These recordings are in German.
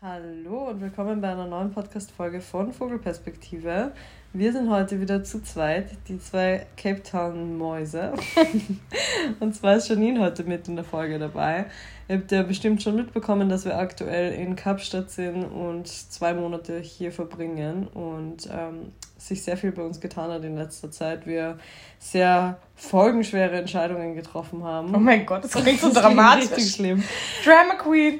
Hallo und willkommen bei einer neuen Podcast-Folge von Vogelperspektive. Wir sind heute wieder zu zweit, die zwei Cape Town-Mäuse. und zwar ist Janine heute mit in der Folge dabei. Ihr habt ja bestimmt schon mitbekommen, dass wir aktuell in Kapstadt sind und zwei Monate hier verbringen. Und ähm, sich sehr viel bei uns getan hat in letzter Zeit. Wir sehr folgenschwere Entscheidungen getroffen haben. Oh mein Gott, das klingt so dramatisch. Richtig schlimm. Drama Queen.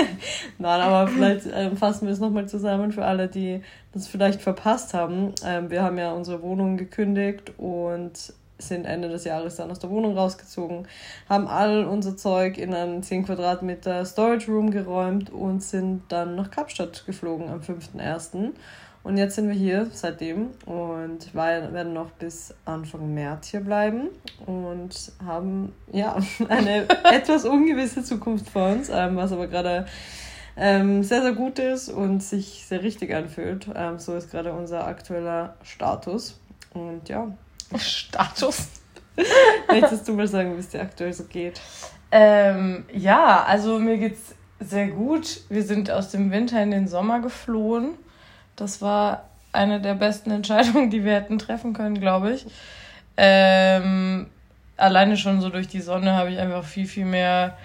Nein, aber vielleicht ähm, fassen wir es nochmal zusammen für alle, die das vielleicht verpasst haben. Ähm, wir haben ja unsere Wohnung gekündigt und sind Ende des Jahres dann aus der Wohnung rausgezogen, haben all unser Zeug in einen 10 Quadratmeter Storage Room geräumt und sind dann nach Kapstadt geflogen am 5.1. Und jetzt sind wir hier seitdem und werden noch bis Anfang März hier bleiben und haben ja eine etwas ungewisse Zukunft vor uns, ähm, was aber gerade ähm, sehr, sehr gut ist und sich sehr richtig anfühlt. Ähm, so ist gerade unser aktueller Status. Und ja. Status? Möchtest du mal sagen, wie es dir aktuell so geht? Ähm, ja, also mir geht's sehr gut. Wir sind aus dem Winter in den Sommer geflohen das war eine der besten Entscheidungen, die wir hätten treffen können, glaube ich. Ähm, alleine schon so durch die Sonne habe ich einfach viel, viel mehr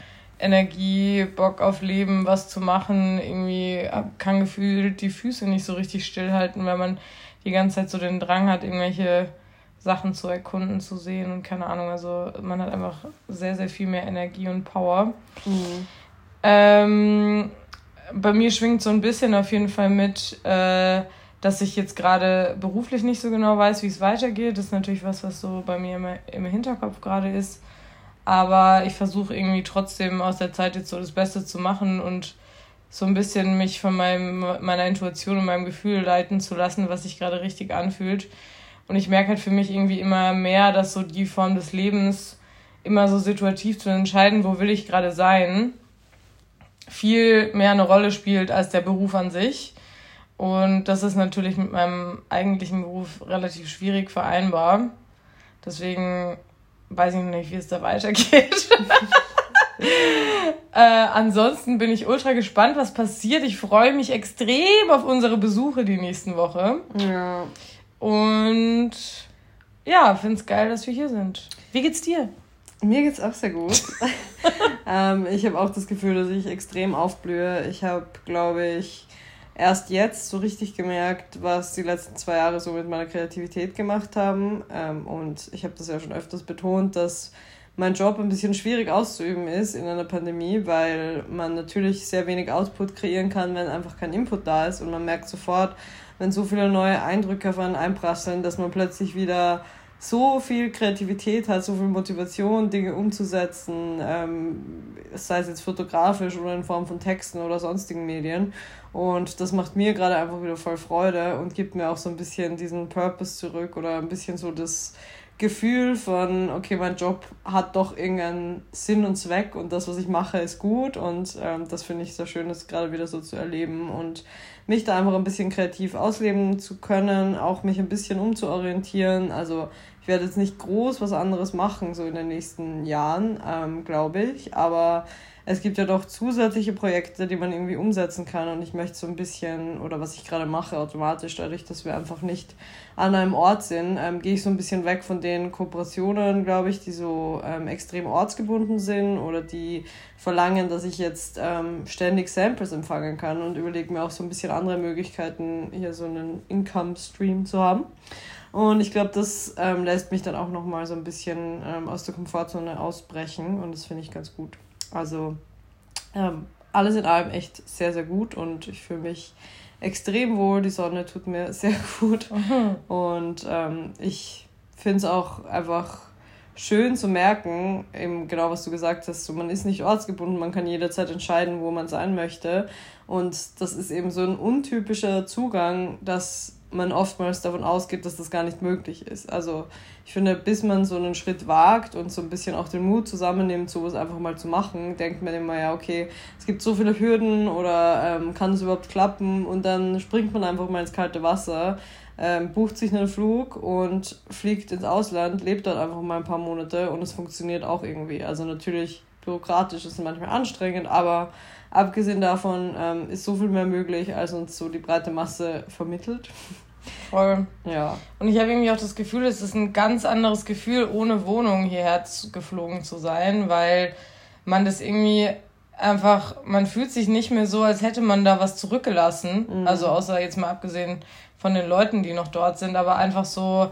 Energie, Bock auf Leben, was zu machen. Irgendwie kann gefühlt die Füße nicht so richtig stillhalten, weil man die ganze Zeit so den Drang hat, irgendwelche Sachen zu erkunden, zu sehen und keine Ahnung. Also man hat einfach sehr, sehr viel mehr Energie und Power. Mhm. Ähm, bei mir schwingt so ein bisschen auf jeden Fall mit, äh, dass ich jetzt gerade beruflich nicht so genau weiß, wie es weitergeht. Das ist natürlich was, was so bei mir immer im Hinterkopf gerade ist. Aber ich versuche irgendwie trotzdem aus der Zeit jetzt so das Beste zu machen und so ein bisschen mich von meinem, meiner Intuition und meinem Gefühl leiten zu lassen, was sich gerade richtig anfühlt. Und ich merke halt für mich irgendwie immer mehr, dass so die Form des Lebens immer so situativ zu entscheiden, wo will ich gerade sein, viel mehr eine Rolle spielt als der Beruf an sich. Und das ist natürlich mit meinem eigentlichen Beruf relativ schwierig vereinbar. Deswegen weiß ich noch nicht, wie es da weitergeht. äh, ansonsten bin ich ultra gespannt, was passiert. Ich freue mich extrem auf unsere Besuche die nächsten Woche. Ja. Und ja, finde es geil, dass wir hier sind. Wie geht's dir? Mir geht's auch sehr gut. ähm, ich habe auch das Gefühl, dass ich extrem aufblühe. Ich habe, glaube ich, erst jetzt so richtig gemerkt, was die letzten zwei Jahre so mit meiner Kreativität gemacht haben. Ähm, und ich habe das ja schon öfters betont, dass mein Job ein bisschen schwierig auszuüben ist in einer Pandemie, weil man natürlich sehr wenig Output kreieren kann, wenn einfach kein Input da ist. Und man merkt sofort, wenn so viele neue Eindrücke auf einen einprasseln, dass man plötzlich wieder so viel Kreativität hat, so viel Motivation, Dinge umzusetzen, ähm, sei es jetzt fotografisch oder in Form von Texten oder sonstigen Medien. Und das macht mir gerade einfach wieder voll Freude und gibt mir auch so ein bisschen diesen Purpose zurück oder ein bisschen so das Gefühl von, okay, mein Job hat doch irgendeinen Sinn und Zweck und das, was ich mache, ist gut und ähm, das finde ich sehr schön, das gerade wieder so zu erleben und mich da einfach ein bisschen kreativ ausleben zu können, auch mich ein bisschen umzuorientieren. Also ich werde jetzt nicht groß was anderes machen, so in den nächsten Jahren, ähm, glaube ich. Aber es gibt ja doch zusätzliche Projekte, die man irgendwie umsetzen kann. Und ich möchte so ein bisschen, oder was ich gerade mache, automatisch, dadurch, dass wir einfach nicht an einem Ort sind, ähm, gehe ich so ein bisschen weg von den Kooperationen, glaube ich, die so ähm, extrem ortsgebunden sind oder die verlangen, dass ich jetzt ähm, ständig Samples empfangen kann und überlege mir auch so ein bisschen andere Möglichkeiten, hier so einen Income-Stream zu haben. Und ich glaube, das ähm, lässt mich dann auch nochmal so ein bisschen ähm, aus der Komfortzone ausbrechen und das finde ich ganz gut. Also ähm, alles in allem echt sehr, sehr gut und ich fühle mich extrem wohl. Die Sonne tut mir sehr gut mhm. und ähm, ich finde es auch einfach schön zu merken, eben genau was du gesagt hast, so man ist nicht ortsgebunden, man kann jederzeit entscheiden, wo man sein möchte. Und das ist eben so ein untypischer Zugang, dass man oftmals davon ausgeht, dass das gar nicht möglich ist. Also ich finde, bis man so einen Schritt wagt und so ein bisschen auch den Mut zusammennimmt, sowas einfach mal zu machen, denkt man immer, ja, okay, es gibt so viele Hürden oder ähm, kann es überhaupt klappen und dann springt man einfach mal ins kalte Wasser, ähm, bucht sich einen Flug und fliegt ins Ausland, lebt dort einfach mal ein paar Monate und es funktioniert auch irgendwie. Also natürlich bürokratisch ist es manchmal anstrengend, aber abgesehen davon ähm, ist so viel mehr möglich, als uns so die breite Masse vermittelt. Voll. Ja. Und ich habe irgendwie auch das Gefühl, es ist ein ganz anderes Gefühl, ohne Wohnung hierher geflogen zu sein, weil man das irgendwie einfach, man fühlt sich nicht mehr so, als hätte man da was zurückgelassen. Mhm. Also außer jetzt mal abgesehen von den Leuten, die noch dort sind, aber einfach so,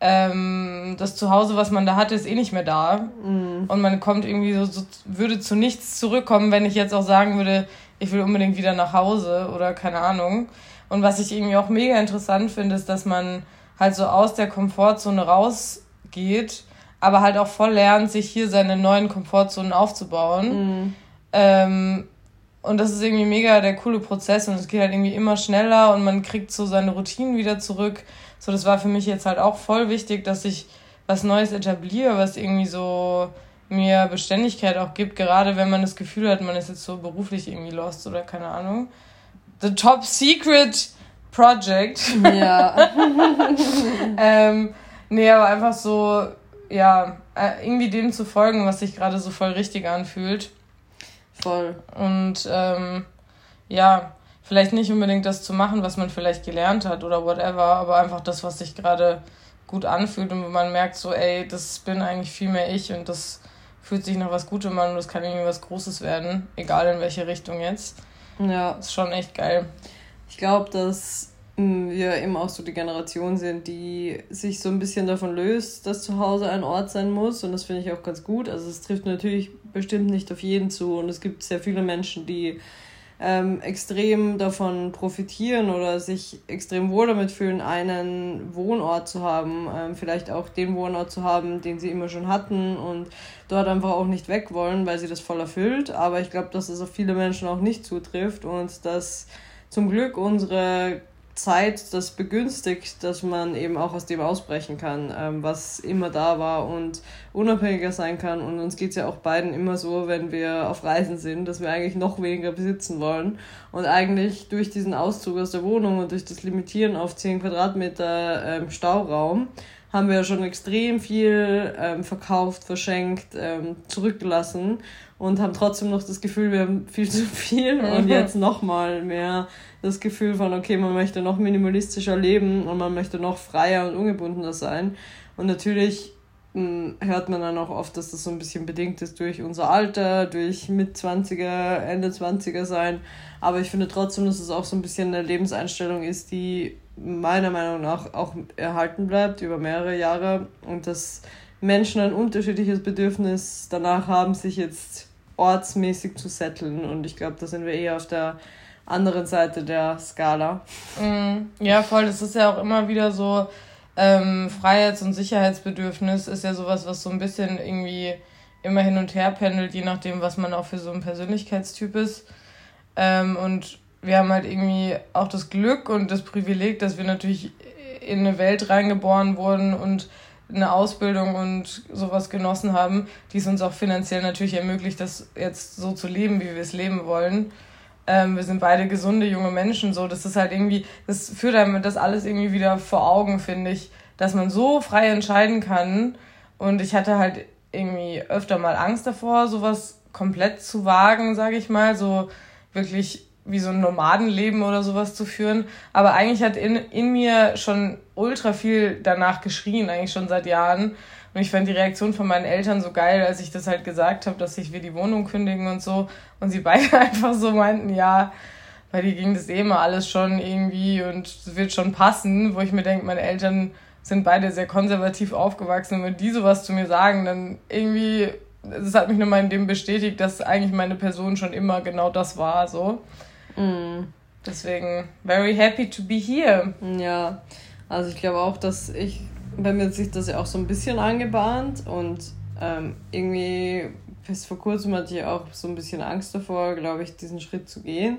ähm, das Zuhause, was man da hatte, ist eh nicht mehr da. Mhm. Und man kommt irgendwie so, so, würde zu nichts zurückkommen, wenn ich jetzt auch sagen würde, ich will unbedingt wieder nach Hause oder keine Ahnung. Und was ich irgendwie auch mega interessant finde, ist, dass man halt so aus der Komfortzone rausgeht, aber halt auch voll lernt, sich hier seine neuen Komfortzonen aufzubauen. Mhm. Ähm, und das ist irgendwie mega der coole Prozess und es geht halt irgendwie immer schneller und man kriegt so seine Routinen wieder zurück. So, das war für mich jetzt halt auch voll wichtig, dass ich was Neues etabliere, was irgendwie so mir Beständigkeit auch gibt, gerade wenn man das Gefühl hat, man ist jetzt so beruflich irgendwie lost oder keine Ahnung. The Top Secret Project. Ja. ähm, nee, aber einfach so, ja, äh, irgendwie dem zu folgen, was sich gerade so voll richtig anfühlt. Voll. Und ähm, ja, vielleicht nicht unbedingt das zu machen, was man vielleicht gelernt hat oder whatever, aber einfach das, was sich gerade gut anfühlt und man merkt, so, ey, das bin eigentlich viel mehr ich und das fühlt sich nach was Gutem an und das kann irgendwie was Großes werden, egal in welche Richtung jetzt. Ja. ist schon echt geil. Ich glaube, dass hm, wir eben auch so die Generation sind, die sich so ein bisschen davon löst, dass zu Hause ein Ort sein muss. Und das finde ich auch ganz gut. Also es trifft natürlich bestimmt nicht auf jeden zu. Und es gibt sehr viele Menschen, die ähm, extrem davon profitieren oder sich extrem wohl damit fühlen, einen Wohnort zu haben, ähm, vielleicht auch den Wohnort zu haben, den sie immer schon hatten und dort einfach auch nicht weg wollen, weil sie das voll erfüllt. Aber ich glaube, dass es auf viele Menschen auch nicht zutrifft und dass zum Glück unsere Zeit das begünstigt, dass man eben auch aus dem ausbrechen kann, ähm, was immer da war und unabhängiger sein kann. Und uns geht es ja auch beiden immer so, wenn wir auf Reisen sind, dass wir eigentlich noch weniger besitzen wollen. Und eigentlich durch diesen Auszug aus der Wohnung und durch das Limitieren auf 10 Quadratmeter ähm, Stauraum haben wir schon extrem viel ähm, verkauft, verschenkt, ähm, zurückgelassen und haben trotzdem noch das Gefühl, wir haben viel zu viel und jetzt nochmal mehr das Gefühl von, okay, man möchte noch minimalistischer leben und man möchte noch freier und ungebundener sein. Und natürlich hm, hört man dann auch oft, dass das so ein bisschen bedingt ist durch unser Alter, durch Mit-20er, Ende-20er sein. Aber ich finde trotzdem, dass es auch so ein bisschen eine Lebenseinstellung ist, die meiner Meinung nach auch erhalten bleibt über mehrere Jahre und dass Menschen ein unterschiedliches Bedürfnis danach haben, sich jetzt ortsmäßig zu setteln. Und ich glaube, da sind wir eher auf der anderen Seite der Skala. Mm, ja, voll. Das ist ja auch immer wieder so, ähm, Freiheits- und Sicherheitsbedürfnis ist ja sowas, was so ein bisschen irgendwie immer hin und her pendelt, je nachdem, was man auch für so ein Persönlichkeitstyp ist. Ähm, und wir haben halt irgendwie auch das Glück und das Privileg, dass wir natürlich in eine Welt reingeboren wurden und eine Ausbildung und sowas genossen haben, die es uns auch finanziell natürlich ermöglicht, das jetzt so zu leben, wie wir es leben wollen. Ähm, wir sind beide gesunde junge Menschen, so das ist halt irgendwie, das führt einem das alles irgendwie wieder vor Augen, finde ich, dass man so frei entscheiden kann. Und ich hatte halt irgendwie öfter mal Angst davor, sowas komplett zu wagen, sage ich mal, so wirklich wie so ein Nomadenleben oder sowas zu führen. Aber eigentlich hat in, in mir schon ultra viel danach geschrien, eigentlich schon seit Jahren. Und ich fand die Reaktion von meinen Eltern so geil, als ich das halt gesagt habe, dass ich wir die Wohnung kündigen und so. Und sie beide einfach so meinten, ja, weil die ging das eh immer alles schon irgendwie und es wird schon passen, wo ich mir denke, meine Eltern sind beide sehr konservativ aufgewachsen und wenn die sowas zu mir sagen, dann irgendwie, das hat mich nochmal in dem bestätigt, dass eigentlich meine Person schon immer genau das war, so. Mm. Deswegen, very happy to be here. Ja, also ich glaube auch, dass ich, bei mir hat sich das ja auch so ein bisschen angebahnt und ähm, irgendwie bis vor kurzem hatte ich auch so ein bisschen Angst davor, glaube ich, diesen Schritt zu gehen.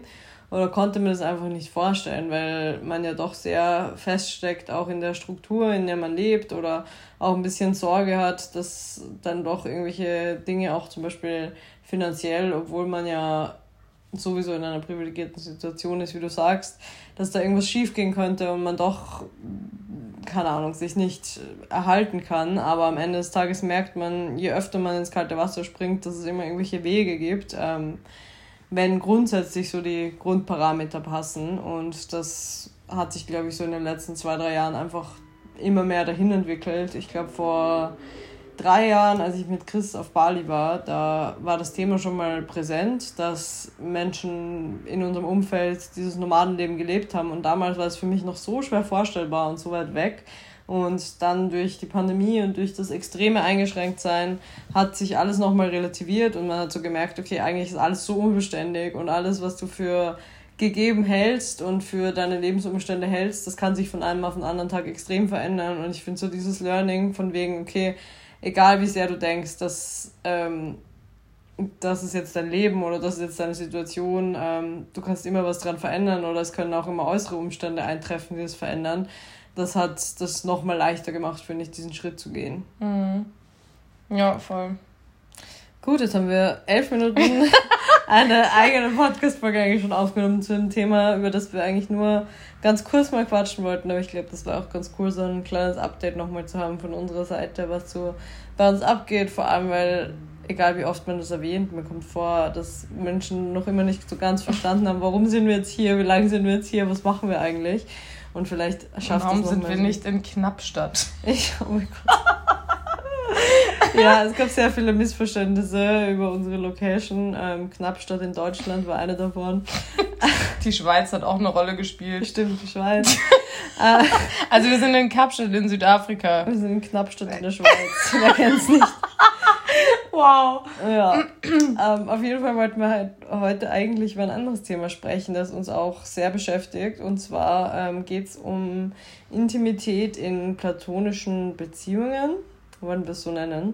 Oder konnte mir das einfach nicht vorstellen, weil man ja doch sehr feststeckt, auch in der Struktur, in der man lebt, oder auch ein bisschen Sorge hat, dass dann doch irgendwelche Dinge auch zum Beispiel finanziell, obwohl man ja sowieso in einer privilegierten Situation ist, wie du sagst, dass da irgendwas schiefgehen könnte und man doch, keine Ahnung, sich nicht erhalten kann. Aber am Ende des Tages merkt man, je öfter man ins kalte Wasser springt, dass es immer irgendwelche Wege gibt. Ähm, wenn grundsätzlich so die Grundparameter passen. Und das hat sich, glaube ich, so in den letzten zwei, drei Jahren einfach immer mehr dahin entwickelt. Ich glaube, vor drei Jahren, als ich mit Chris auf Bali war, da war das Thema schon mal präsent, dass Menschen in unserem Umfeld dieses Nomadenleben gelebt haben. Und damals war es für mich noch so schwer vorstellbar und so weit weg. Und dann durch die Pandemie und durch das extreme Eingeschränktsein hat sich alles nochmal relativiert und man hat so gemerkt, okay, eigentlich ist alles so unbeständig und alles, was du für gegeben hältst und für deine Lebensumstände hältst, das kann sich von einem auf den anderen Tag extrem verändern. Und ich finde so dieses Learning von wegen, okay, egal wie sehr du denkst, dass ähm, das ist jetzt dein Leben oder das ist jetzt deine Situation, ähm, du kannst immer was dran verändern oder es können auch immer äußere Umstände eintreffen, die das verändern. Das hat das nochmal leichter gemacht, finde ich, diesen Schritt zu gehen. Mhm. Ja, voll. Gut, jetzt haben wir elf Minuten eine eigene Podcast-Folge eigentlich schon aufgenommen zu einem Thema, über das wir eigentlich nur ganz kurz mal quatschen wollten. Aber ich glaube, das war auch ganz cool, so ein kleines Update nochmal zu haben von unserer Seite, was so bei uns abgeht. Vor allem, weil, egal wie oft man das erwähnt, mir kommt vor, dass Menschen noch immer nicht so ganz verstanden haben, warum sind wir jetzt hier, wie lange sind wir jetzt hier, was machen wir eigentlich. Und vielleicht schafft Warum sind wir nicht in Knappstadt? Ich, oh mein Gott. ja, es gab sehr viele Missverständnisse über unsere Location. Ähm, Knappstadt in Deutschland war eine davon. Die Schweiz hat auch eine Rolle gespielt. Stimmt, die Schweiz. also wir sind in Kapstadt in Südafrika. Wir sind in Knappstadt in der Schweiz. Wer kennt es nicht? Wow. Ja. ähm, auf jeden Fall wollten wir halt heute eigentlich über ein anderes Thema sprechen, das uns auch sehr beschäftigt. Und zwar ähm, geht es um Intimität in platonischen Beziehungen. Wollen wir es so nennen?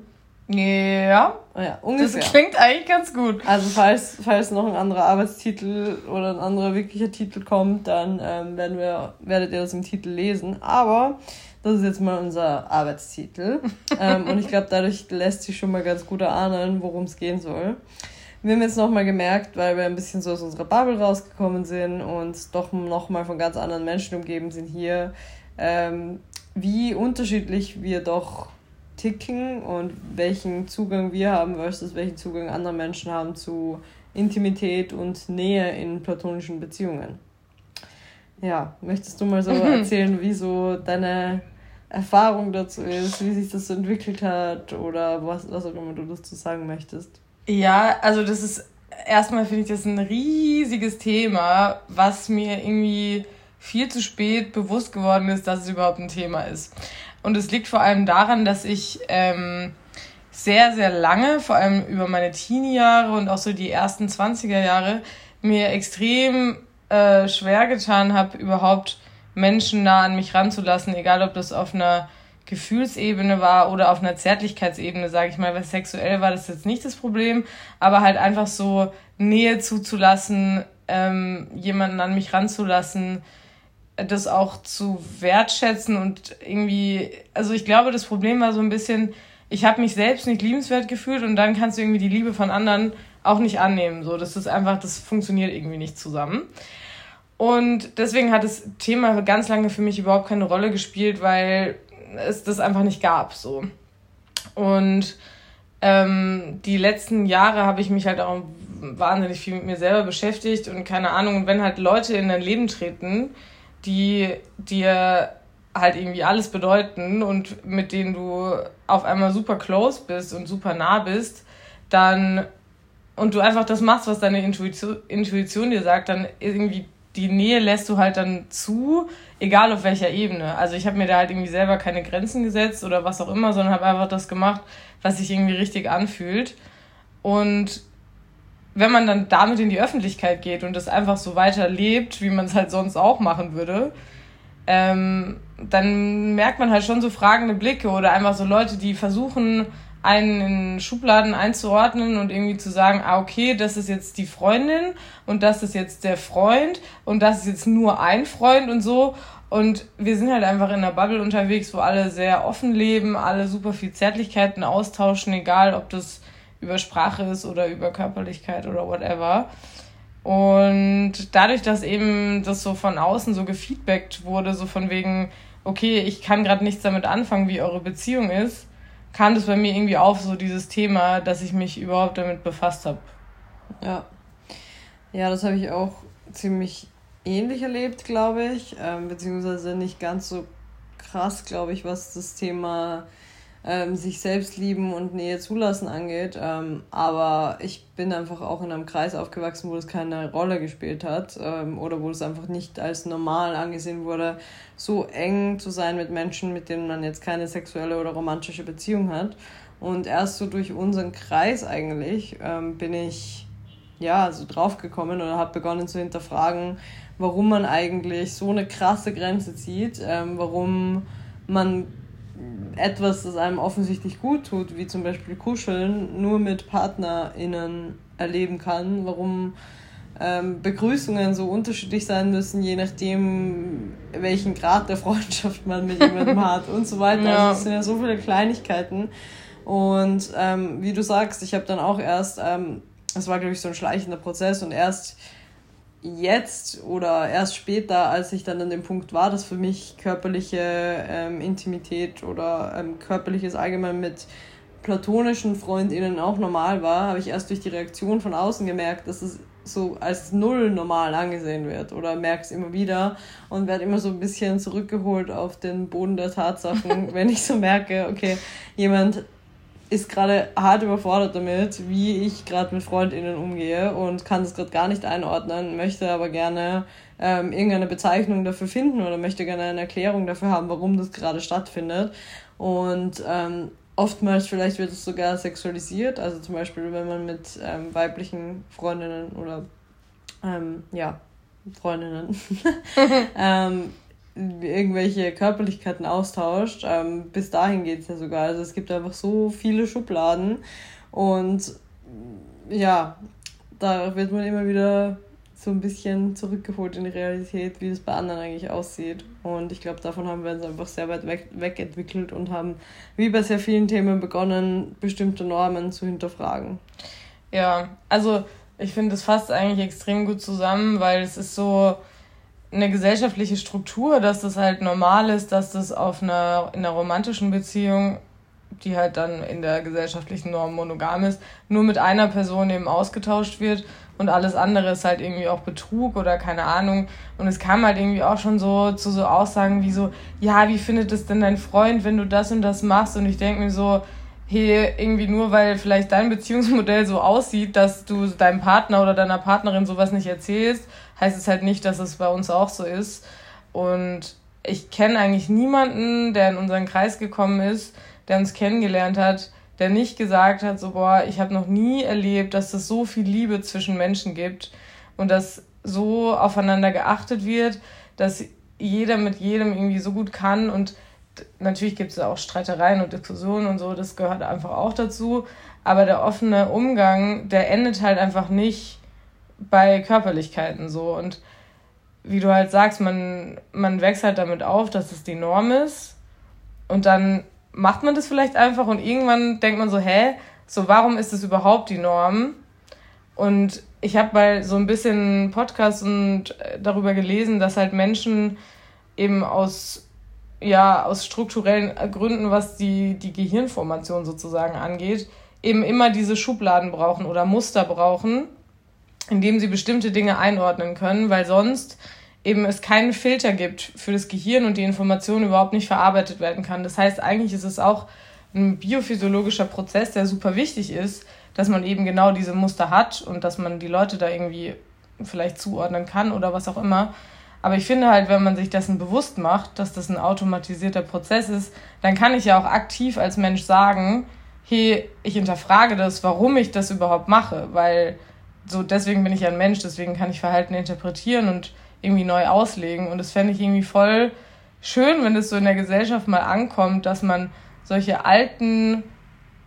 Ja. Ah ja, ungefähr. Das klingt eigentlich ganz gut. Also falls, falls noch ein anderer Arbeitstitel oder ein anderer wirklicher Titel kommt, dann ähm, werden wir, werdet ihr das im Titel lesen. Aber das ist jetzt mal unser Arbeitstitel. ähm, und ich glaube, dadurch lässt sich schon mal ganz gut erahnen, worum es gehen soll. Wir haben jetzt nochmal gemerkt, weil wir ein bisschen so aus unserer Bubble rausgekommen sind und doch nochmal von ganz anderen Menschen umgeben sind hier, ähm, wie unterschiedlich wir doch ticken und welchen Zugang wir haben versus welchen Zugang andere Menschen haben zu Intimität und Nähe in platonischen Beziehungen. Ja, möchtest du mal so erzählen, wie so deine Erfahrung dazu ist, wie sich das so entwickelt hat oder was, was auch immer du dazu sagen möchtest? Ja, also das ist erstmal finde ich das ein riesiges Thema, was mir irgendwie viel zu spät bewusst geworden ist, dass es überhaupt ein Thema ist. Und es liegt vor allem daran, dass ich ähm, sehr, sehr lange, vor allem über meine Teenie-Jahre und auch so die ersten 20er Jahre, mir extrem äh, schwer getan habe, überhaupt Menschen nah an mich ranzulassen, egal ob das auf einer Gefühlsebene war oder auf einer Zärtlichkeitsebene, sage ich mal, weil sexuell war das jetzt nicht das Problem, aber halt einfach so Nähe zuzulassen, ähm, jemanden an mich ranzulassen, das auch zu wertschätzen und irgendwie, also ich glaube, das Problem war so ein bisschen, ich habe mich selbst nicht liebenswert gefühlt und dann kannst du irgendwie die Liebe von anderen auch nicht annehmen. So, das ist einfach, das funktioniert irgendwie nicht zusammen. Und deswegen hat das Thema ganz lange für mich überhaupt keine Rolle gespielt, weil es das einfach nicht gab. So. Und ähm, die letzten Jahre habe ich mich halt auch wahnsinnig viel mit mir selber beschäftigt und keine Ahnung, wenn halt Leute in dein Leben treten, die dir halt irgendwie alles bedeuten und mit denen du auf einmal super close bist und super nah bist, dann und du einfach das machst, was deine Intuition, Intuition dir sagt, dann irgendwie die Nähe lässt du halt dann zu, egal auf welcher Ebene. Also ich habe mir da halt irgendwie selber keine Grenzen gesetzt oder was auch immer, sondern habe einfach das gemacht, was sich irgendwie richtig anfühlt. Und wenn man dann damit in die Öffentlichkeit geht und das einfach so weiterlebt, wie man es halt sonst auch machen würde, ähm, dann merkt man halt schon so fragende Blicke oder einfach so Leute, die versuchen, einen in Schubladen einzuordnen und irgendwie zu sagen, ah, okay, das ist jetzt die Freundin und das ist jetzt der Freund und das ist jetzt nur ein Freund und so. Und wir sind halt einfach in einer Bubble unterwegs, wo alle sehr offen leben, alle super viel Zärtlichkeiten austauschen, egal ob das über Sprache ist oder über Körperlichkeit oder whatever. Und dadurch, dass eben das so von außen so gefeedbackt wurde, so von wegen, okay, ich kann gerade nichts damit anfangen, wie eure Beziehung ist, kam das bei mir irgendwie auf, so dieses Thema, dass ich mich überhaupt damit befasst habe. Ja. Ja, das habe ich auch ziemlich ähnlich erlebt, glaube ich, ähm, beziehungsweise nicht ganz so krass, glaube ich, was das Thema ähm, sich selbst lieben und Nähe zulassen angeht. Ähm, aber ich bin einfach auch in einem Kreis aufgewachsen, wo das keine Rolle gespielt hat ähm, oder wo es einfach nicht als normal angesehen wurde, so eng zu sein mit Menschen, mit denen man jetzt keine sexuelle oder romantische Beziehung hat. Und erst so durch unseren Kreis eigentlich ähm, bin ich ja so draufgekommen oder habe begonnen zu hinterfragen, warum man eigentlich so eine krasse Grenze zieht, ähm, warum man etwas, das einem offensichtlich gut tut, wie zum Beispiel Kuscheln, nur mit PartnerInnen erleben kann, warum ähm, Begrüßungen so unterschiedlich sein müssen, je nachdem, welchen Grad der Freundschaft man mit jemandem hat und so weiter. Ja. Also es sind ja so viele Kleinigkeiten. Und ähm, wie du sagst, ich habe dann auch erst, ähm, das war glaube ich so ein schleichender Prozess und erst jetzt oder erst später, als ich dann an dem Punkt war, dass für mich körperliche ähm, Intimität oder ähm, körperliches allgemein mit platonischen Freundinnen auch normal war, habe ich erst durch die Reaktion von außen gemerkt, dass es so als null normal angesehen wird oder merke es immer wieder und werde immer so ein bisschen zurückgeholt auf den Boden der Tatsachen, wenn ich so merke, okay, jemand ist gerade hart überfordert damit, wie ich gerade mit FreundInnen umgehe und kann das gerade gar nicht einordnen, möchte aber gerne ähm, irgendeine Bezeichnung dafür finden oder möchte gerne eine Erklärung dafür haben, warum das gerade stattfindet. Und ähm, oftmals vielleicht wird es sogar sexualisiert, also zum Beispiel, wenn man mit ähm, weiblichen Freundinnen oder ähm, ja, Freundinnen ähm, irgendwelche Körperlichkeiten austauscht. Ähm, bis dahin geht es ja sogar. Also es gibt einfach so viele Schubladen und ja, da wird man immer wieder so ein bisschen zurückgeholt in die Realität, wie es bei anderen eigentlich aussieht. Und ich glaube, davon haben wir uns einfach sehr weit weg, wegentwickelt und haben, wie bei sehr vielen Themen, begonnen, bestimmte Normen zu hinterfragen. Ja, also ich finde, das fasst eigentlich extrem gut zusammen, weil es ist so, eine gesellschaftliche Struktur, dass das halt normal ist, dass das auf einer, in einer romantischen Beziehung, die halt dann in der gesellschaftlichen Norm monogam ist, nur mit einer Person eben ausgetauscht wird und alles andere ist halt irgendwie auch Betrug oder keine Ahnung. Und es kam halt irgendwie auch schon so zu so Aussagen wie so, ja, wie findet es denn dein Freund, wenn du das und das machst? Und ich denke mir so, hey, irgendwie nur weil vielleicht dein Beziehungsmodell so aussieht, dass du deinem Partner oder deiner Partnerin sowas nicht erzählst, heißt es halt nicht, dass es bei uns auch so ist. Und ich kenne eigentlich niemanden, der in unseren Kreis gekommen ist, der uns kennengelernt hat, der nicht gesagt hat, so, boah, ich habe noch nie erlebt, dass es so viel Liebe zwischen Menschen gibt und dass so aufeinander geachtet wird, dass jeder mit jedem irgendwie so gut kann und natürlich gibt es auch Streitereien und Diskussionen und so, das gehört einfach auch dazu, aber der offene Umgang, der endet halt einfach nicht bei Körperlichkeiten so. Und wie du halt sagst, man, man wächst halt damit auf, dass es die Norm ist. Und dann macht man das vielleicht einfach und irgendwann denkt man so, hä, so warum ist das überhaupt die Norm? Und ich habe mal so ein bisschen Podcast und äh, darüber gelesen, dass halt Menschen eben aus ja aus strukturellen Gründen, was die die Gehirnformation sozusagen angeht, eben immer diese Schubladen brauchen oder Muster brauchen, indem sie bestimmte Dinge einordnen können, weil sonst eben es keinen Filter gibt für das Gehirn und die Information überhaupt nicht verarbeitet werden kann. Das heißt, eigentlich ist es auch ein biophysiologischer Prozess, der super wichtig ist, dass man eben genau diese Muster hat und dass man die Leute da irgendwie vielleicht zuordnen kann oder was auch immer. Aber ich finde halt, wenn man sich dessen bewusst macht, dass das ein automatisierter Prozess ist, dann kann ich ja auch aktiv als Mensch sagen, hey, ich hinterfrage das, warum ich das überhaupt mache, weil so deswegen bin ich ein Mensch, deswegen kann ich Verhalten interpretieren und irgendwie neu auslegen. Und das fände ich irgendwie voll schön, wenn es so in der Gesellschaft mal ankommt, dass man solche alten,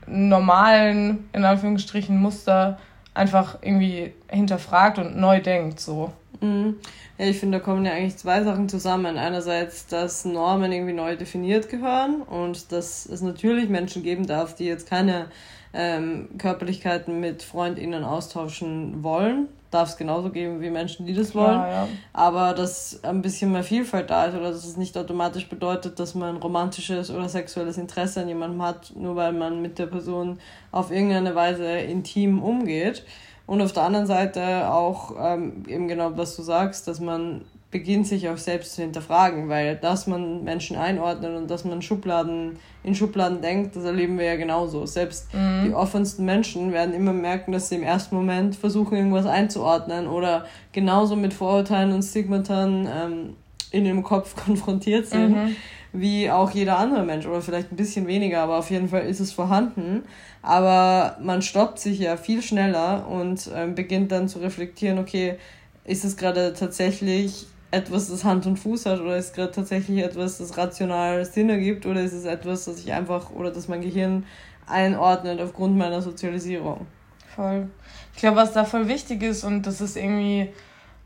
normalen, in Anführungsstrichen, Muster einfach irgendwie hinterfragt und neu denkt, so. Mhm. Ja, ich finde, da kommen ja eigentlich zwei Sachen zusammen. Einerseits, dass Normen irgendwie neu definiert gehören und dass es natürlich Menschen geben darf, die jetzt keine ähm, Körperlichkeiten mit FreundInnen austauschen wollen. Darf es genauso geben wie Menschen, die das wollen. Ja, ja. Aber dass ein bisschen mehr Vielfalt da ist oder dass es nicht automatisch bedeutet, dass man romantisches oder sexuelles Interesse an jemandem hat, nur weil man mit der Person auf irgendeine Weise intim umgeht. Und auf der anderen Seite auch ähm, eben genau, was du sagst, dass man beginnt, sich auch selbst zu hinterfragen, weil dass man Menschen einordnet und dass man Schubladen in Schubladen denkt, das erleben wir ja genauso. Selbst mhm. die offensten Menschen werden immer merken, dass sie im ersten Moment versuchen, irgendwas einzuordnen oder genauso mit Vorurteilen und Stigmatern ähm, in ihrem Kopf konfrontiert sind, mhm. wie auch jeder andere Mensch oder vielleicht ein bisschen weniger, aber auf jeden Fall ist es vorhanden. Aber man stoppt sich ja viel schneller und ähm, beginnt dann zu reflektieren, okay, ist es gerade tatsächlich etwas, das Hand und Fuß hat oder ist gerade tatsächlich etwas, das rational Sinn ergibt oder ist es etwas, das ich einfach oder das mein Gehirn einordnet aufgrund meiner Sozialisierung. Voll. Ich glaube, was da voll wichtig ist und das ist irgendwie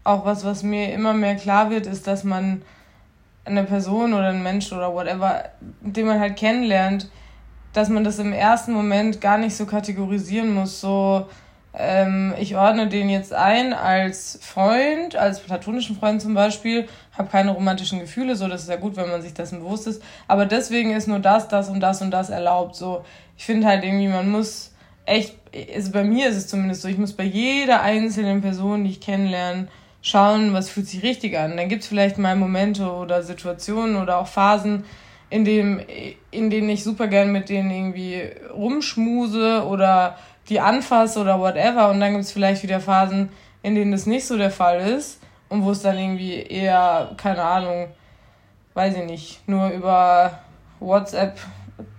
auch was, was mir immer mehr klar wird, ist, dass man eine Person oder einen Mensch oder whatever, den man halt kennenlernt, dass man das im ersten Moment gar nicht so kategorisieren muss, so ähm, ich ordne den jetzt ein als Freund, als platonischen Freund zum Beispiel, habe keine romantischen Gefühle, so das ist ja gut, wenn man sich dessen bewusst ist, aber deswegen ist nur das, das und das und das erlaubt. So, ich finde halt irgendwie, man muss echt, also bei mir ist es zumindest so, ich muss bei jeder einzelnen Person, die ich kennenlerne, schauen, was fühlt sich richtig an. Dann gibt es vielleicht mal Momente oder Situationen oder auch Phasen, in, dem, in denen ich super gern mit denen irgendwie rumschmuse oder die anfasse oder whatever. Und dann gibt es vielleicht wieder Phasen, in denen das nicht so der Fall ist und wo es dann irgendwie eher, keine Ahnung, weiß ich nicht, nur über WhatsApp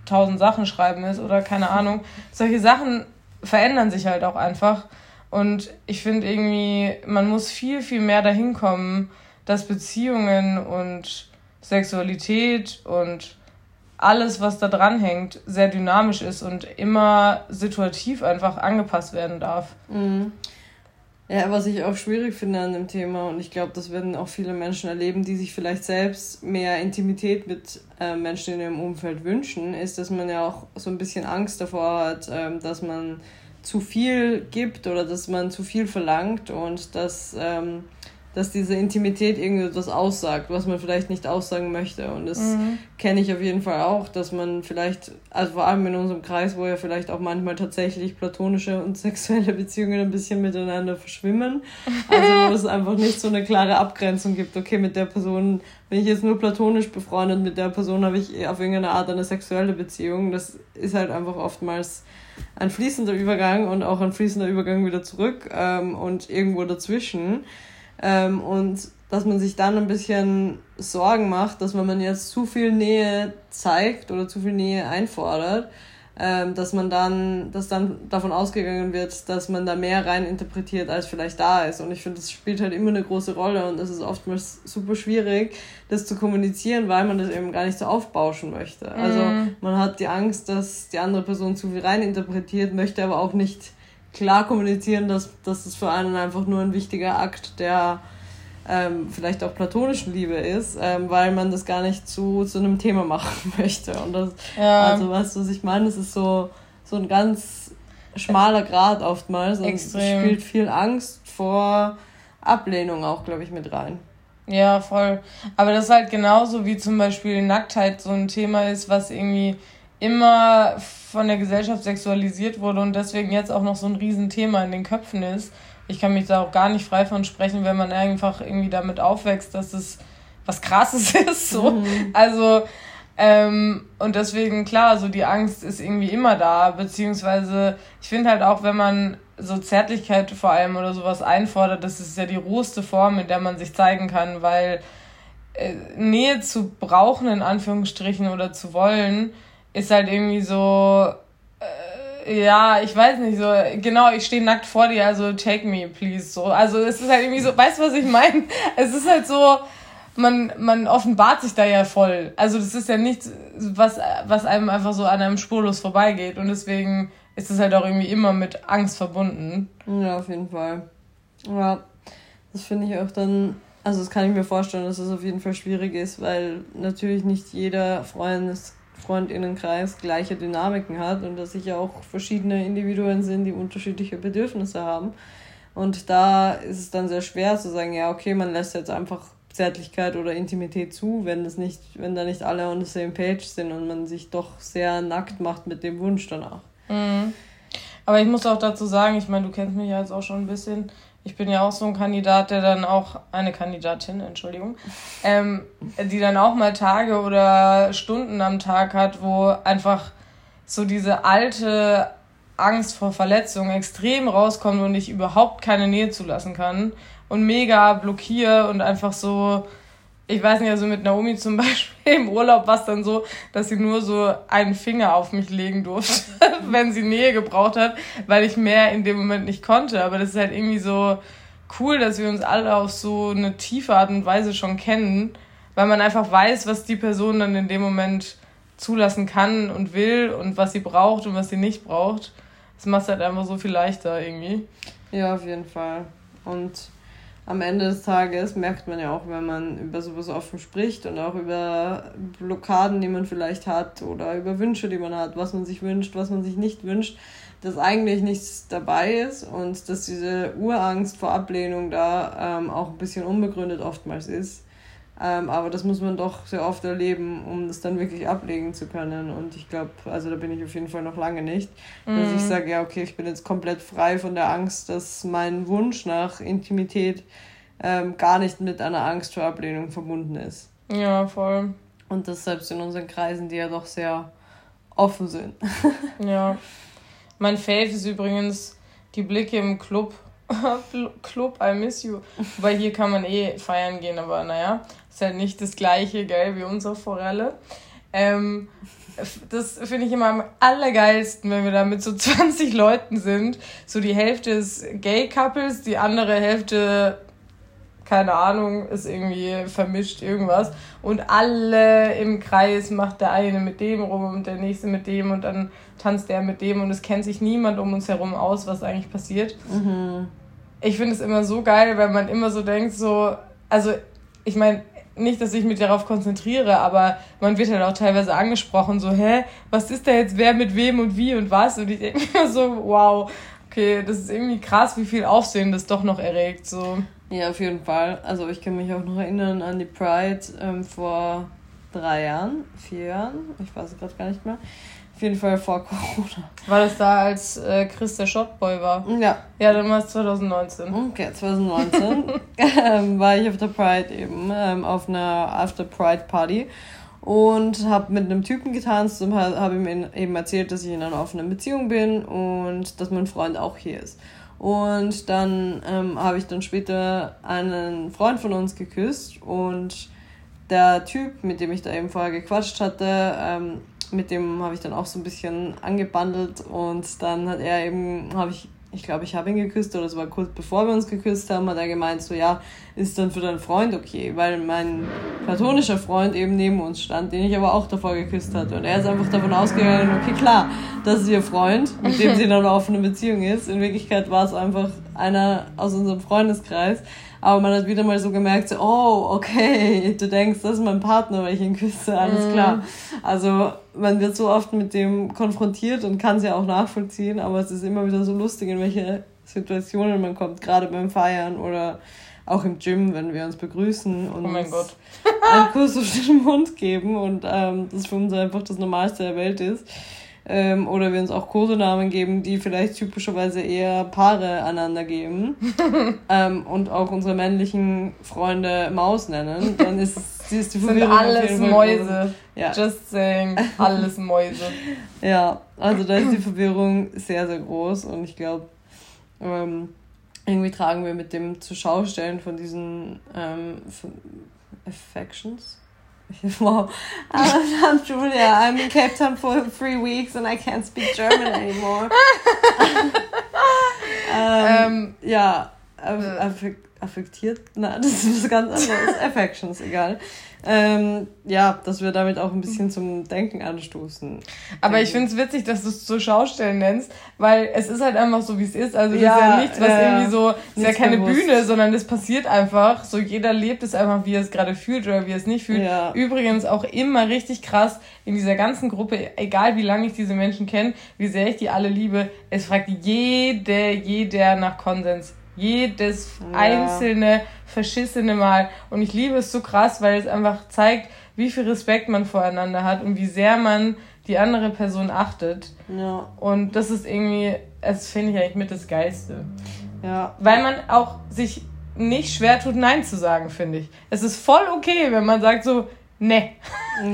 tausend Sachen schreiben ist oder keine Ahnung. Solche Sachen verändern sich halt auch einfach. Und ich finde irgendwie, man muss viel, viel mehr dahin kommen, dass Beziehungen und Sexualität und alles, was da dran hängt, sehr dynamisch ist und immer situativ einfach angepasst werden darf. Mhm. Ja, was ich auch schwierig finde an dem Thema, und ich glaube, das werden auch viele Menschen erleben, die sich vielleicht selbst mehr Intimität mit äh, Menschen in ihrem Umfeld wünschen, ist, dass man ja auch so ein bisschen Angst davor hat, äh, dass man zu viel gibt oder dass man zu viel verlangt und dass ähm, dass diese Intimität irgendetwas aussagt, was man vielleicht nicht aussagen möchte. Und das mhm. kenne ich auf jeden Fall auch, dass man vielleicht, also vor allem in unserem Kreis, wo ja vielleicht auch manchmal tatsächlich platonische und sexuelle Beziehungen ein bisschen miteinander verschwimmen. Also wo es einfach nicht so eine klare Abgrenzung gibt, okay, mit der Person bin ich jetzt nur platonisch befreundet, mit der Person habe ich auf irgendeine Art eine sexuelle Beziehung. Das ist halt einfach oftmals ein fließender Übergang und auch ein fließender Übergang wieder zurück ähm, und irgendwo dazwischen. Ähm, und dass man sich dann ein bisschen Sorgen macht, dass wenn man jetzt zu viel Nähe zeigt oder zu viel Nähe einfordert, ähm, dass man dann, dass dann davon ausgegangen wird, dass man da mehr rein interpretiert, als vielleicht da ist. Und ich finde, das spielt halt immer eine große Rolle und es ist oftmals super schwierig, das zu kommunizieren, weil man das eben gar nicht so aufbauschen möchte. Also mhm. Also man hat die Angst, dass die andere Person zu viel rein interpretiert, möchte aber auch nicht klar kommunizieren, dass, dass es für einen einfach nur ein wichtiger Akt der ähm, vielleicht auch platonischen Liebe ist, ähm, weil man das gar nicht zu, zu einem Thema machen möchte. Und das, ja. also weißt du, was ich meine, das ist so, so ein ganz schmaler Grad oftmals und Extrem. spielt viel Angst vor Ablehnung auch, glaube ich, mit rein. Ja, voll. Aber das ist halt genauso wie zum Beispiel Nacktheit so ein Thema ist, was irgendwie immer von der Gesellschaft sexualisiert wurde und deswegen jetzt auch noch so ein Riesenthema in den Köpfen ist. Ich kann mich da auch gar nicht frei von sprechen, wenn man einfach irgendwie damit aufwächst, dass es was Krasses ist. So. Mhm. Also, ähm, und deswegen, klar, so die Angst ist irgendwie immer da, beziehungsweise ich finde halt auch, wenn man so Zärtlichkeit vor allem oder sowas einfordert, das ist ja die rohste Form, in der man sich zeigen kann, weil äh, Nähe zu brauchen, in Anführungsstrichen, oder zu wollen, ist halt irgendwie so, äh, ja, ich weiß nicht, so, genau, ich stehe nackt vor dir, also take me, please, so. Also es ist halt irgendwie so, weißt du, was ich meine? Es ist halt so, man, man offenbart sich da ja voll. Also das ist ja nichts, was, was einem einfach so an einem spurlos vorbeigeht und deswegen ist es halt auch irgendwie immer mit Angst verbunden. Ja, auf jeden Fall. Ja, das finde ich auch dann, also das kann ich mir vorstellen, dass es auf jeden Fall schwierig ist, weil natürlich nicht jeder Freund ist Freundinnenkreis gleiche Dynamiken hat und dass sich auch verschiedene Individuen sind, die unterschiedliche Bedürfnisse haben. Und da ist es dann sehr schwer zu sagen, ja, okay, man lässt jetzt einfach Zärtlichkeit oder Intimität zu, wenn das nicht, wenn da nicht alle on the same page sind und man sich doch sehr nackt macht mit dem Wunsch danach. Mhm. Aber ich muss auch dazu sagen, ich meine, du kennst mich ja jetzt auch schon ein bisschen. Ich bin ja auch so ein Kandidat, der dann auch, eine Kandidatin, Entschuldigung, ähm, die dann auch mal Tage oder Stunden am Tag hat, wo einfach so diese alte Angst vor Verletzung extrem rauskommt und ich überhaupt keine Nähe zulassen kann und mega blockiere und einfach so, ich weiß nicht, also mit Naomi zum Beispiel im Urlaub war es dann so, dass sie nur so einen Finger auf mich legen durfte, wenn sie Nähe gebraucht hat, weil ich mehr in dem Moment nicht konnte. Aber das ist halt irgendwie so cool, dass wir uns alle auf so eine tiefe Art und Weise schon kennen, weil man einfach weiß, was die Person dann in dem Moment zulassen kann und will und was sie braucht und was sie nicht braucht. Das macht es halt einfach so viel leichter irgendwie. Ja, auf jeden Fall. Und am Ende des Tages merkt man ja auch, wenn man über sowas offen spricht und auch über Blockaden, die man vielleicht hat oder über Wünsche, die man hat, was man sich wünscht, was man sich nicht wünscht, dass eigentlich nichts dabei ist und dass diese Urangst vor Ablehnung da ähm, auch ein bisschen unbegründet oftmals ist. Ähm, aber das muss man doch sehr oft erleben, um das dann wirklich ablegen zu können. Und ich glaube, also da bin ich auf jeden Fall noch lange nicht, dass ich mhm. sage, ja, okay, ich bin jetzt komplett frei von der Angst, dass mein Wunsch nach Intimität ähm, gar nicht mit einer Angst vor Ablehnung verbunden ist. Ja, voll. Und das selbst in unseren Kreisen, die ja doch sehr offen sind. ja. Mein Fave ist übrigens die Blicke im Club. Club, I miss you. Weil hier kann man eh feiern gehen, aber naja. Ist halt nicht das gleiche, gell, wie unsere Forelle. Ähm, das finde ich immer am allergeilsten, wenn wir da mit so 20 Leuten sind. So die Hälfte ist Gay-Couples, die andere Hälfte, keine Ahnung, ist irgendwie vermischt irgendwas. Und alle im Kreis macht der eine mit dem rum und der nächste mit dem und dann tanzt der mit dem und es kennt sich niemand um uns herum aus, was eigentlich passiert. Mhm. Ich finde es immer so geil, weil man immer so denkt, so, also ich meine, nicht, dass ich mich darauf konzentriere, aber man wird halt auch teilweise angesprochen, so, hä, was ist da jetzt, wer mit wem und wie und was? Und ich denke mir so, wow, okay, das ist irgendwie krass, wie viel Aufsehen das doch noch erregt, so. Ja, auf jeden Fall. Also ich kann mich auch noch erinnern an die Pride ähm, vor drei Jahren, vier Jahren, ich weiß es gerade gar nicht mehr. Auf jeden Fall vor Corona. War das da, als äh, Chris der Shotboy war? Ja. Ja, dann war es 2019. Okay, 2019 ähm, war ich auf der Pride eben, ähm, auf einer After Pride Party und habe mit einem Typen getanzt und habe ihm eben erzählt, dass ich in einer offenen Beziehung bin und dass mein Freund auch hier ist. Und dann ähm, habe ich dann später einen Freund von uns geküsst und der Typ, mit dem ich da eben vorher gequatscht hatte, ähm, mit dem habe ich dann auch so ein bisschen angebandelt und dann hat er eben, habe ich, ich glaube, ich habe ihn geküsst oder es war kurz bevor wir uns geküsst haben, hat er gemeint, so ja, ist dann für deinen Freund okay, weil mein platonischer Freund eben neben uns stand, den ich aber auch davor geküsst hatte und er ist einfach davon ausgegangen, okay, klar, das ist ihr Freund, mit dem sie in einer offenen Beziehung ist. In Wirklichkeit war es einfach einer aus unserem Freundeskreis aber man hat wieder mal so gemerkt, so, oh, okay, du denkst, das ist mein Partner, weil ich ihn küsse, alles mm. klar. Also man wird so oft mit dem konfrontiert und kann es ja auch nachvollziehen, aber es ist immer wieder so lustig, in welche Situationen man kommt, gerade beim Feiern oder auch im Gym, wenn wir uns begrüßen und oh mein Gott. einen Kuss auf den Mund geben und ähm, das für uns einfach das Normalste der Welt ist ähm, oder wir uns auch Kosenamen geben, die vielleicht typischerweise eher Paare aneinander geben ähm, und auch unsere männlichen Freunde Maus nennen, dann ist, ist die Verwirrung Sind alles Mäuse. Ja. Just saying, alles Mäuse. ja, also da ist die Verwirrung sehr, sehr groß und ich glaube, ähm, irgendwie tragen wir mit dem Zuschaustellen von diesen ähm, Affections, Wow. I'm Julia. I'm in Cape Town for three weeks and I can't speak German anymore. ähm, ja, affektiert, na, das ist was ganz anderes. Affections, egal ähm, ja, dass wir damit auch ein bisschen zum Denken anstoßen. Aber ich finde es witzig, dass du es zur Schaustellen nennst, weil es ist halt einfach so, wie es ist. Also ja, das ist ja nichts, was äh, irgendwie so, ist ja keine bewusst. Bühne, sondern es passiert einfach. So jeder lebt es einfach, wie er es gerade fühlt oder wie er es nicht fühlt. Ja. Übrigens auch immer richtig krass in dieser ganzen Gruppe, egal wie lange ich diese Menschen kenne, wie sehr ich die alle liebe, es fragt jede, jeder nach Konsens jedes ja. einzelne verschissene Mal. Und ich liebe es so krass, weil es einfach zeigt, wie viel Respekt man voreinander hat und wie sehr man die andere Person achtet. Ja. Und das ist irgendwie, das finde ich eigentlich mit das Geilste. Ja. Weil man auch sich nicht schwer tut, Nein zu sagen, finde ich. Es ist voll okay, wenn man sagt so, ne.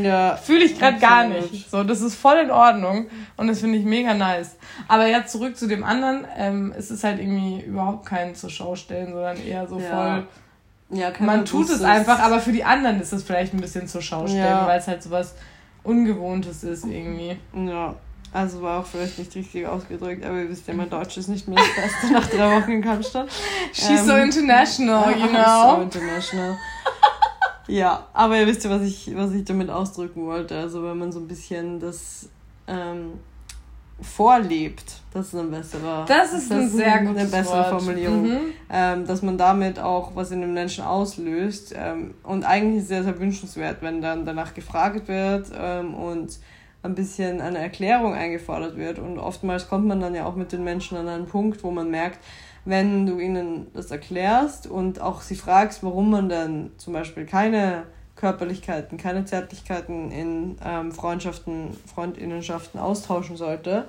Ja. Fühle ich gerade gar nicht. So, das ist voll in Ordnung und das finde ich mega nice. Aber ja, zurück zu dem anderen, ähm, es ist halt irgendwie überhaupt kein zur Schau stellen, sondern eher so Ja. voll. Ja, Man tut es einfach, aber für die anderen ist es vielleicht ein bisschen zur Schau stellen, Ja. weil es halt sowas Ungewohntes ist irgendwie. Ja. Also war auch vielleicht nicht richtig ausgedrückt, aber ihr wisst ja, mein Deutsch ist nicht mehr das Beste nach drei Wochen in Kapstadt. She's so international, you know. So international. Ja, aber ihr wisst ja, was ich, was ich damit ausdrücken wollte. Also wenn man so ein bisschen das ähm, vorlebt, das ist ein besserer. Das ist ein sehr eine gutes bessere Wort. Formulierung. Mhm. Ähm, dass man damit auch was in den Menschen auslöst. Ähm, und eigentlich ist es sehr, sehr wünschenswert, wenn dann danach gefragt wird ähm, und ein bisschen eine Erklärung eingefordert wird. Und oftmals kommt man dann ja auch mit den Menschen an einen Punkt, wo man merkt, wenn du ihnen das erklärst und auch sie fragst, warum man dann zum Beispiel keine Körperlichkeiten, keine Zärtlichkeiten in ähm, Freundschaften, Freundinnenschaften austauschen sollte,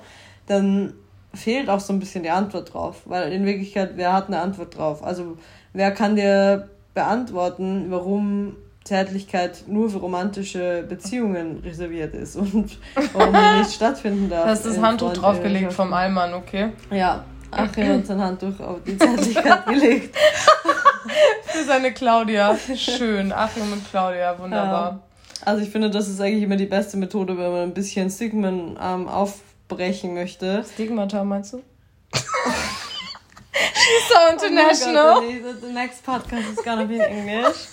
dann fehlt auch so ein bisschen die Antwort drauf. Weil in Wirklichkeit, wer hat eine Antwort drauf? Also wer kann dir beantworten, warum Zärtlichkeit nur für romantische Beziehungen reserviert ist und warum die nicht stattfinden darf? Du hast das Handtuch draufgelegt vom Allmann, okay? Ja, Achim hat sein Handtuch auf die Zärtlichkeit gelegt. Für seine Claudia. Schön. Achim und Claudia, wunderbar. Also ich finde, das ist eigentlich immer die beste Methode, wenn man ein bisschen Stigmen ähm, aufbrechen möchte. Stigmata meinst du? She's so international. Oh God, the, the next podcast is gonna be in English.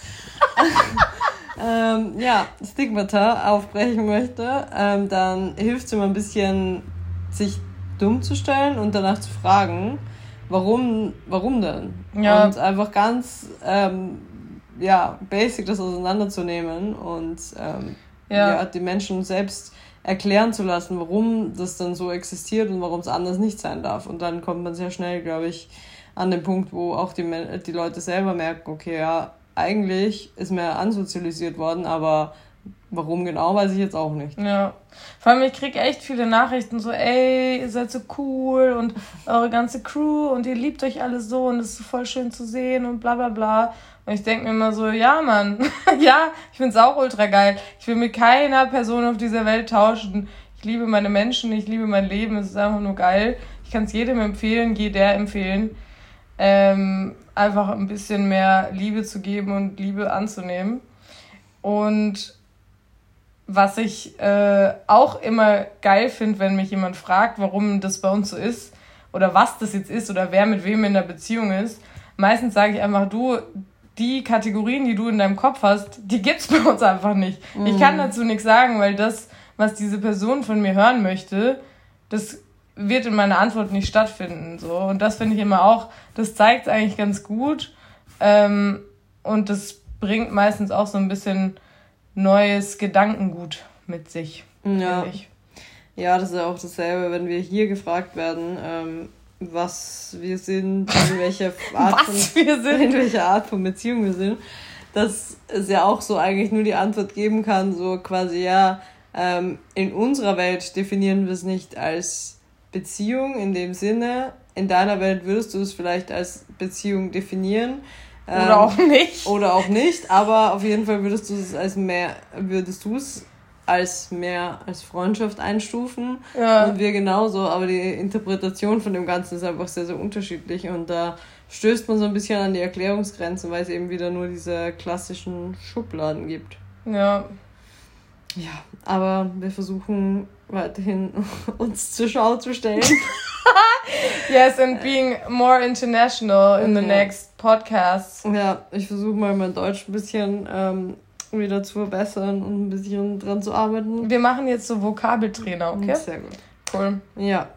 ähm, ja, Stigmata aufbrechen möchte, ähm, dann hilft es immer ein bisschen, sich dumm zu stellen und danach zu fragen, warum, warum denn? Ja. Und einfach ganz, ähm, ja, basic das auseinanderzunehmen und ähm, Ja. ja. die Menschen selbst erklären zu lassen, warum das dann so existiert und warum es anders nicht sein darf. Und dann kommt man sehr schnell, glaube ich, an den Punkt, wo auch die, die Leute selber merken, okay, ja, eigentlich ist mir ansozialisiert worden, aber warum genau, weiß ich jetzt auch nicht. Ja. Vor allem, ich krieg echt viele Nachrichten so, ey, ihr seid so cool und eure ganze Crew und ihr liebt euch alle so und es ist so voll schön zu sehen und bla bla bla. Und ich denk mir immer so, ja, Mann, ja, ich find's auch ultra geil. Ich will mit keiner Person auf dieser Welt tauschen. Ich liebe meine Menschen, ich liebe mein Leben, es ist einfach nur geil. Ich kann es jedem empfehlen, jeder empfehlen, ähm, einfach ein bisschen mehr Liebe zu geben und Liebe anzunehmen. Und was ich äh, auch immer geil finde, wenn mich jemand fragt, warum das bei uns so ist oder was das jetzt ist oder wer mit wem in der Beziehung ist, meistens sage ich einfach, du, die Kategorien, die du in deinem Kopf hast, die gibt's bei uns einfach nicht. Ich kann dazu nichts sagen, weil das, was diese Person von mir hören möchte, das wird in meiner Antwort nicht stattfinden. So. Und das finde ich immer auch, das zeigt eigentlich ganz gut. Ähm, und das bringt meistens auch so ein bisschen neues Gedankengut mit sich. Ja. Ja, das ist ja auch dasselbe, wenn wir hier gefragt werden, ähm, was wir sind, in welcher Art von, in welcher Art von Beziehung wir sind, dass es ja auch so eigentlich nur die Antwort geben kann, so quasi, ja, ähm, in unserer Welt definieren wir es nicht als Beziehung in dem Sinne, in deiner Welt würdest du es vielleicht als Beziehung definieren. Ähm, Oder auch nicht. Oder auch nicht, aber auf jeden Fall würdest du es als mehr, würdest du es als mehr als Freundschaft einstufen. Ja. Und wir genauso, aber die Interpretation von dem Ganzen ist einfach sehr, sehr unterschiedlich und da stößt man so ein bisschen an die Erklärungsgrenzen, weil es eben wieder nur diese klassischen Schubladen gibt. Ja. Ja, aber wir versuchen weiterhin uns zur Schau zu stellen. Yes, and being more international in the Ja. next podcast. ja, ich versuche mal mein Deutsch ein bisschen ähm, wieder zu verbessern und ein bisschen dran zu arbeiten. Wir machen jetzt so Vokabeltrainer, okay? Sehr gut. Cool. Ja,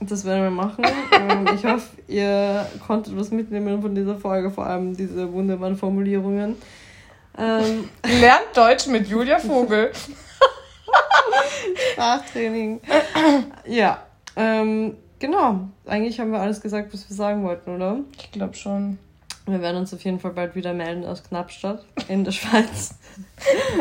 das werden wir machen. ähm, ich hoffe, ihr konntet was mitnehmen von dieser Folge, vor allem diese wunderbaren Formulierungen. Ähm, Lernt Deutsch mit Julia Vogel. Sprachtraining. ja, ähm, genau. Eigentlich haben wir alles gesagt, was wir sagen wollten, oder? Ich glaube schon. Wir werden uns auf jeden Fall bald wieder melden aus Knappstadt in der Schweiz.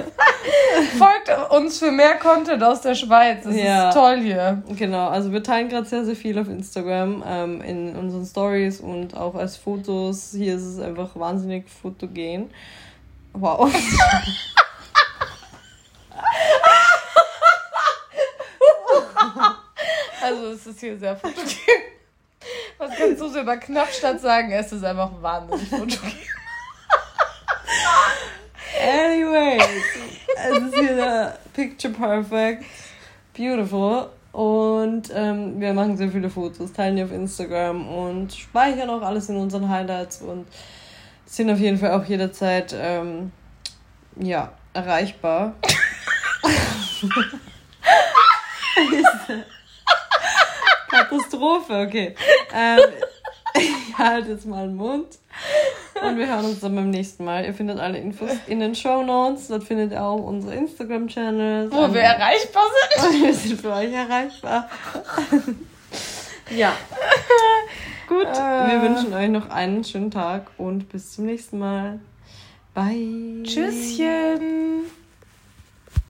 Folgt uns für mehr Content aus der Schweiz. Das ja. ist toll hier. Genau, also wir teilen gerade sehr, sehr viel auf Instagram, ähm, in unseren Stories und auch als Fotos. Hier ist es einfach wahnsinnig fotogen. Wow. also es ist hier sehr fotogen. Was kannst du so über Knappstadt sagen? Es ist einfach wahnsinnig fotogen. Anyways, es ist hier picture perfect, beautiful. Und ähm, wir machen sehr viele Fotos, teilen die auf Instagram und speichern auch alles in unseren Highlights und sind auf jeden Fall auch jederzeit ähm, ja, erreichbar. Katastrophe, okay. Ähm, ich halte jetzt mal den Mund. Und wir hören uns dann beim nächsten Mal. Ihr findet alle Infos in den Show Notes. Dort findet ihr auch unsere Instagram-Channels. Wo wir erreichbar sind. Und wir sind für euch erreichbar. ja. Gut, äh. wir wünschen euch noch einen schönen Tag und bis zum nächsten Mal. Bye. Tschüsschen.